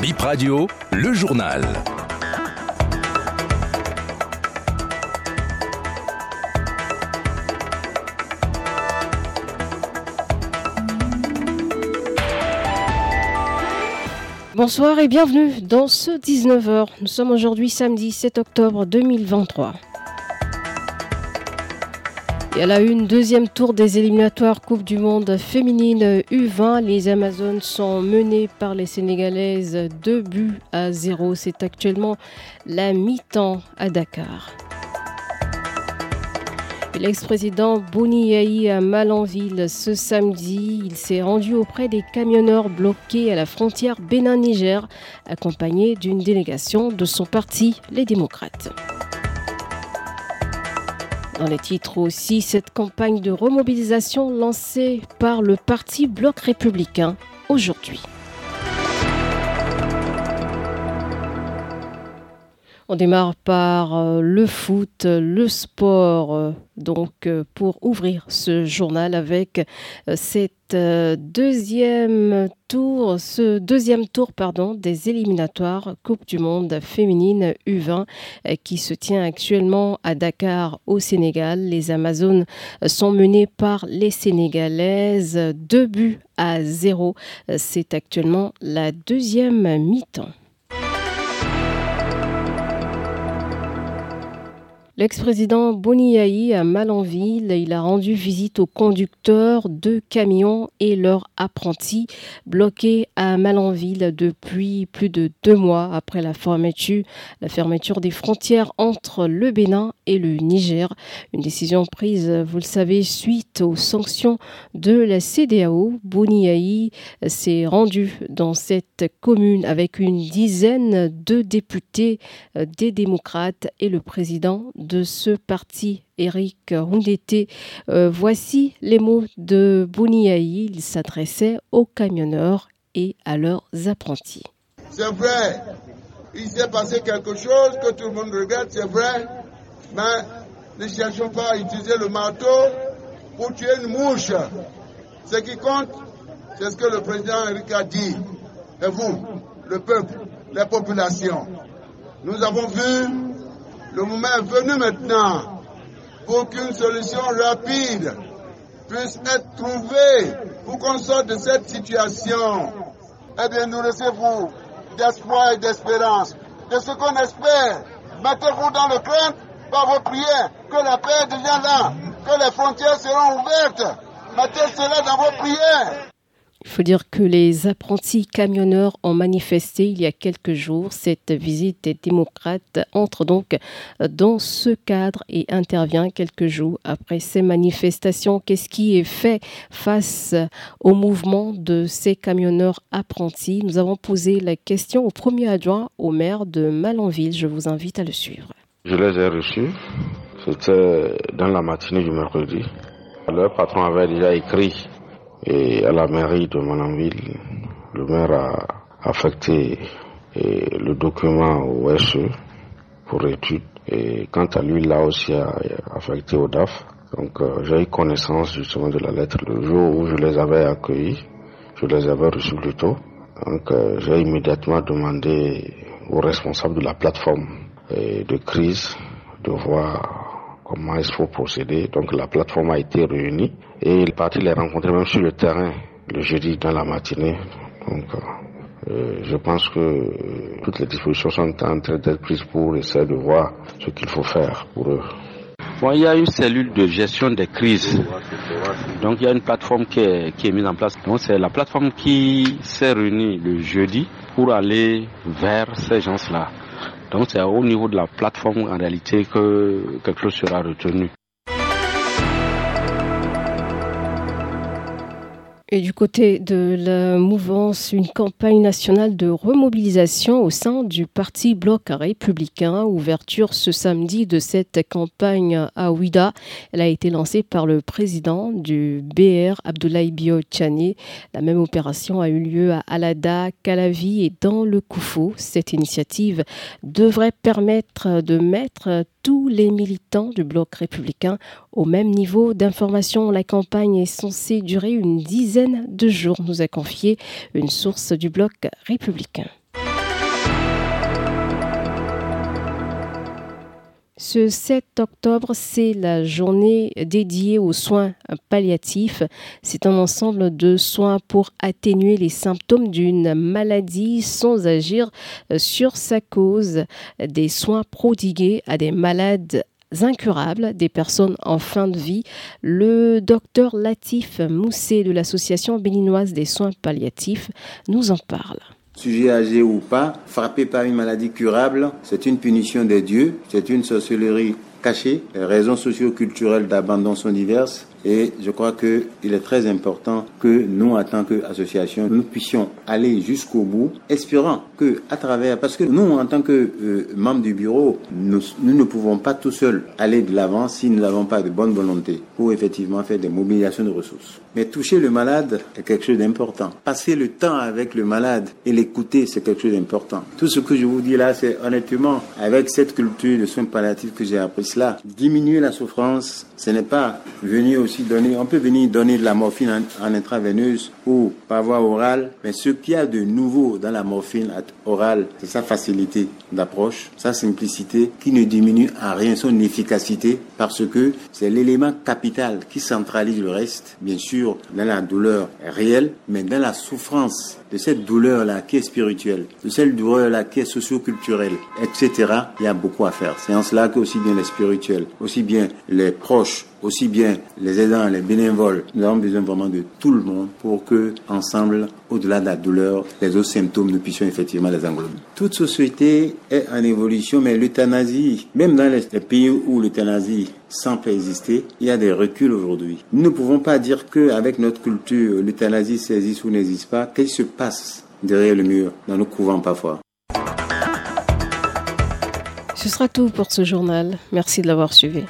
Bip Radio, le journal. Bonsoir et bienvenue dans ce 19h. Nous sommes aujourd'hui samedi 7 octobre 2023. Et à la une, deuxième tour des éliminatoires Coupe du Monde féminine U20. Les Amazones sont menées par les Sénégalaises 2 buts à 0. C'est actuellement la mi-temps à Dakar. L'ex-président Boni Yahi à Malanville ce samedi, il s'est rendu auprès des camionneurs bloqués à la frontière Bénin-Niger, accompagné d'une délégation de son parti, les démocrates. Dans les titres aussi, cette campagne de remobilisation lancée par le parti Bloc républicain aujourd'hui. On démarre par euh, le foot, le sport, euh, donc euh, pour ouvrir ce journal avec cette deuxième tour, ce deuxième tour pardon, des éliminatoires Coupe du Monde féminine U20 qui se tient actuellement à Dakar au Sénégal. Les Amazones sont menées par les Sénégalaises, deux buts à zéro. C'est actuellement la deuxième mi-temps. L'ex-président Boniaï à Malanville, il a rendu visite aux conducteurs de camions et leurs apprentis bloqués à Malanville depuis plus de deux mois après la fermeture, des frontières entre le Bénin et le Niger. Une décision prise, vous le savez, suite aux sanctions de la CDAO. Boniaï s'est rendu dans cette commune avec une dizaine de députés euh, des démocrates et le président de ce parti, Eric Rundete. Euh, voici les mots de Bouniaï. Il s'adressait aux camionneurs et à leurs apprentis. C'est vrai, il s'est passé quelque chose que tout le monde regrette, c'est vrai, mais ne cherchons pas à utiliser le marteau pour tuer une mouche. Ce qui compte, c'est ce que le président Eric a dit. Et vous, le peuple, les populations. Nous avons vu le moment est venu maintenant pour qu'une solution rapide puisse être trouvée pour qu'on sorte de cette situation. Eh bien, nous recevons d'espoir et d'espérance. De ce qu'on espère, mettez-vous dans le crainte par vos prières que la paix devient là, que les frontières seront ouvertes. Mettez cela dans vos prières. Il faut dire que les apprentis camionneurs ont manifesté il y a quelques jours. Cette visite des démocrates entre donc dans ce cadre et intervient quelques jours après ces manifestations. Qu'est-ce qui est fait face au mouvement de ces camionneurs apprentis? Nous avons posé la question au premier adjoint au maire de Malanville. Je vous invite à le suivre. Je les ai reçus. C'était dans la matinée du mercredi. Leur patron avait déjà écrit et à la mairie de Mananville, le maire a affecté le document au SE pour étude. Et quant à lui, là aussi a affecté au DAF. Donc euh, j'ai eu connaissance justement de la lettre le jour où je les avais accueillis. Je les avais reçus plus tôt. Donc euh, j'ai immédiatement demandé aux responsables de la plateforme de crise de voir comment il faut procéder. Donc la plateforme a été réunie et il parti les rencontrer même sur le terrain le jeudi dans la matinée. Donc euh, je pense que euh, toutes les dispositions sont en train d'être prises pour essayer de voir ce qu'il faut faire pour eux. Bon, il y a une cellule de gestion des crises. Donc il y a une plateforme qui est, qui est mise en place. Donc c'est la plateforme qui s'est réunie le jeudi pour aller vers ces gens-là. Donc c'est au niveau de la plateforme en réalité que quelque chose sera retenu. Et du côté de la mouvance, une campagne nationale de remobilisation au sein du parti bloc républicain. Ouverture ce samedi de cette campagne à Ouida. Elle a été lancée par le président du BR, Abdoulaye Bio La même opération a eu lieu à Alada, Calavi et dans le Koufou. Cette initiative devrait permettre de mettre tous les militants du bloc républicain au même niveau d'information. La campagne est censée durer une dizaine de jours, nous a confié une source du bloc républicain. Ce 7 octobre, c'est la journée dédiée aux soins palliatifs. C'est un ensemble de soins pour atténuer les symptômes d'une maladie sans agir sur sa cause. Des soins prodigués à des malades incurables, des personnes en fin de vie. Le docteur Latif Moussé de l'Association béninoise des soins palliatifs nous en parle. Sujet âgé ou pas, frappé par une maladie curable, c'est une punition des dieux, c'est une sorcellerie cachée. Les raisons socio-culturelles d'abandon sont diverses. Et je crois qu'il est très important que nous, en tant qu'association, nous puissions aller jusqu'au bout, espérant que à travers, parce que nous, en tant que euh, membres du bureau, nous, nous, ne pouvons pas tout seuls aller de l'avant si nous n'avons pas de bonne volonté pour effectivement faire des mobilisations de ressources. Mais toucher le malade est quelque chose d'important. Passer le temps avec le malade et l'écouter, c'est quelque chose d'important. Tout ce que je vous dis là, c'est honnêtement, avec cette culture de soins palliatifs que j'ai appris cela, diminuer la souffrance, ce n'est pas venir on peut venir donner de la morphine en, intraveineuse ou par voie orale, mais ce qu'il y a de nouveau dans la morphine orale, c'est sa facilité d'approche, sa simplicité qui ne diminue en rien son efficacité parce que c'est l'élément capital qui centralise le reste, bien sûr, dans la douleur réelle, mais dans la souffrance de cette douleur-là qui est spirituelle, de cette douleur-là qui est socio-culturelle, etc., il y a beaucoup à faire. C'est en cela que aussi bien les spirituels, aussi bien les proches, aussi bien les aidants, les bénévoles, nous avons besoin vraiment de tout le monde pour que, ensemble, au-delà de la douleur, les autres symptômes, nous puissions effectivement les englober. Toute société est en évolution, mais l'euthanasie, même dans les pays où l'euthanasie semble exister, il y a des reculs aujourd'hui. Nous ne pouvons pas dire qu'avec notre culture, l'euthanasie s'existe ou n'existe pas. Qu'est-ce derrière le mur, dans nos couvents parfois Ce sera tout pour ce journal. Merci de l'avoir suivi.